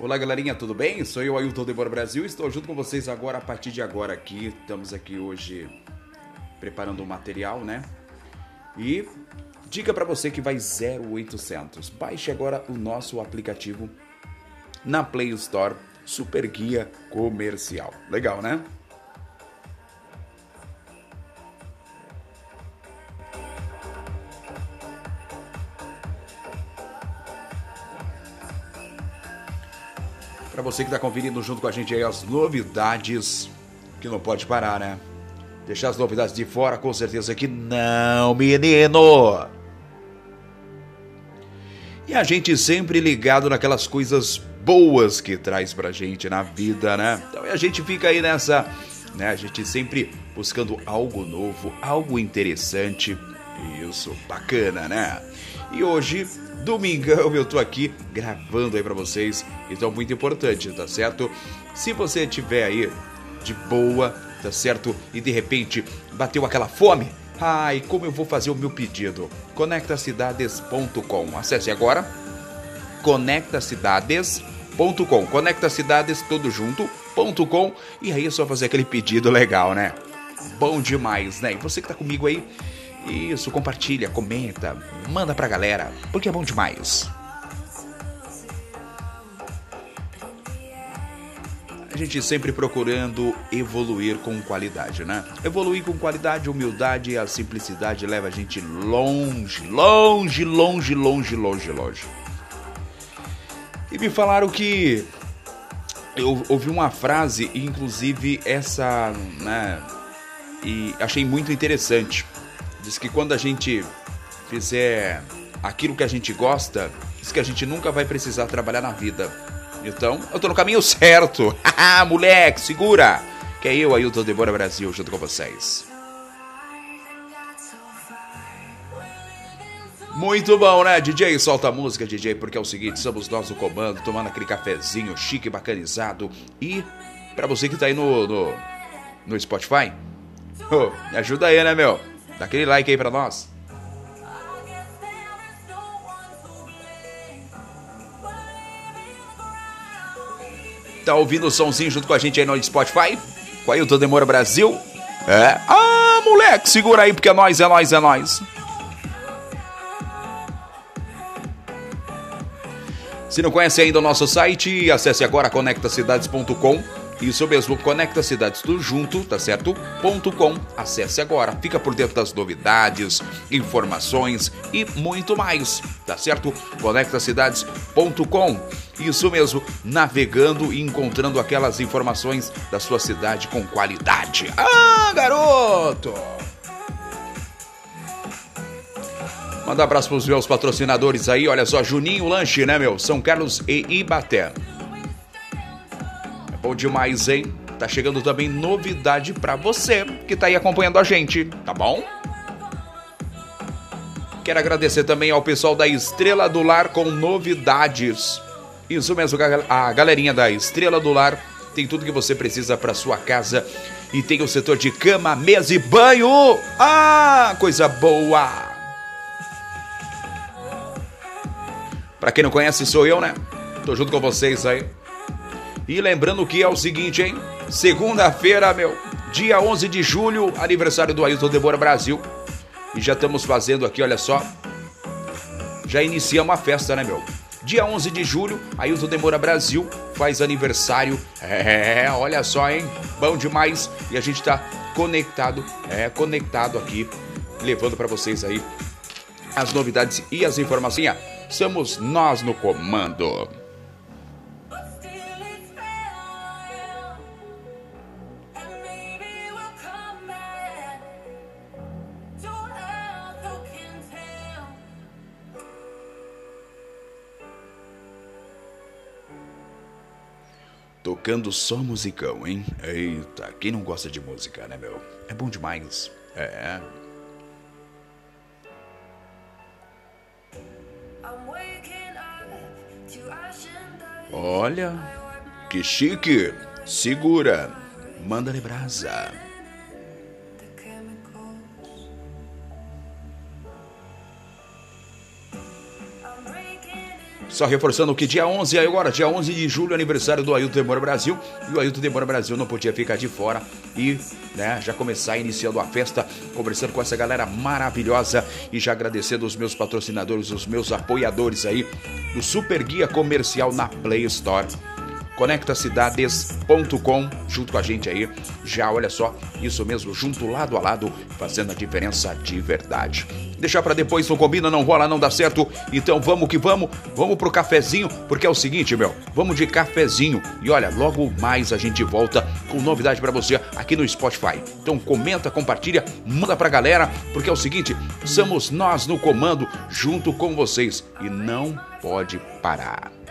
Olá galerinha, tudo bem? Sou eu, Ailton Debora Brasil, estou junto com vocês agora, a partir de agora aqui, estamos aqui hoje preparando o material, né? E dica para você que vai 0800, baixe agora o nosso aplicativo na Play Store, Super Guia Comercial. Legal, né? Para você que está conferindo junto com a gente aí as novidades, que não pode parar, né? Deixar as novidades de fora, com certeza que não, menino! E a gente sempre ligado naquelas coisas boas que traz pra gente na vida, né? Então a gente fica aí nessa, né? A gente sempre buscando algo novo, algo interessante. Isso, bacana, né? E hoje domingão eu tô aqui gravando aí para vocês. Então muito importante, tá certo? Se você tiver aí de boa, tá certo? E de repente bateu aquela fome, ai, como eu vou fazer o meu pedido? conectacidades.com. Acesse agora conectacidades.com. Conecta Cidades tudo junto.com e aí é só fazer aquele pedido legal, né? Bom demais, né? E você que tá comigo aí, isso, compartilha, comenta, manda pra galera, porque é bom demais. A gente sempre procurando evoluir com qualidade, né? Evoluir com qualidade, humildade e a simplicidade leva a gente longe, longe, longe, longe, longe, longe. E me falaram que eu ouvi uma frase, inclusive essa, né? E achei muito interessante. Diz que quando a gente fizer aquilo que a gente gosta, diz que a gente nunca vai precisar trabalhar na vida. Então, eu tô no caminho certo. Moleque, segura! Que é eu, Ailton Debora Brasil, junto com vocês. Muito bom, né, DJ? Solta a música, DJ, porque é o seguinte, somos nós no comando, tomando aquele cafezinho chique, bacanizado. E, para você que tá aí no, no, no Spotify, oh, ajuda aí, né, meu? Dá aquele like aí pra nós. Tá ouvindo o somzinho junto com a gente aí no Spotify? Com Ailton Demora Brasil? É. Ah, moleque, segura aí porque é nós, é nós, é nós. Se não conhece ainda o nosso site, acesse agora conectacidades.com isso mesmo, Conecta Cidades tudo junto, tá certo? Ponto .com. Acesse agora, fica por dentro das novidades, informações e muito mais, tá certo? Conectacidades.com. Isso mesmo, navegando e encontrando aquelas informações da sua cidade com qualidade. Ah, garoto! Manda um abraço pros meus patrocinadores aí, olha só, Juninho Lanche, né, meu? São Carlos e Ibaté. Bom demais, hein? Tá chegando também novidade para você que tá aí acompanhando a gente, tá bom? Quero agradecer também ao pessoal da Estrela do Lar com novidades. Isso mesmo, a galerinha da Estrela do Lar tem tudo que você precisa para sua casa e tem o setor de cama, mesa e banho. Ah, coisa boa! Para quem não conhece, sou eu, né? Tô junto com vocês aí. E lembrando que é o seguinte, hein? Segunda-feira, meu, dia 11 de julho, aniversário do Ailton Debora Brasil. E já estamos fazendo aqui, olha só. Já iniciamos a festa, né, meu? Dia 11 de julho, Ailton Demora Brasil faz aniversário. É, olha só, hein? Bom demais. E a gente tá conectado, é, conectado aqui, levando para vocês aí as novidades e as informações. Somos nós no comando. Tocando só musicão, hein? Eita, quem não gosta de música, né, meu? É bom demais. É. Olha, que chique. Segura. Manda-lhe brasa. Só reforçando que dia 11, agora, dia 11 de julho, aniversário do Ailton Demora Brasil. E o Ailton Demora Brasil não podia ficar de fora e né, já começar iniciando a festa, conversando com essa galera maravilhosa e já agradecendo os meus patrocinadores, os meus apoiadores aí do Super Guia Comercial na Play Store conectacidades.com junto com a gente aí. Já olha só, isso mesmo, junto lado a lado, fazendo a diferença de verdade. Deixar para depois não combina, não rola, não dá certo. Então vamos que vamos, vamos pro cafezinho, porque é o seguinte, meu, vamos de cafezinho. E olha, logo mais a gente volta com novidade para você aqui no Spotify. Então comenta, compartilha, manda pra galera, porque é o seguinte, somos nós no comando junto com vocês e não pode parar.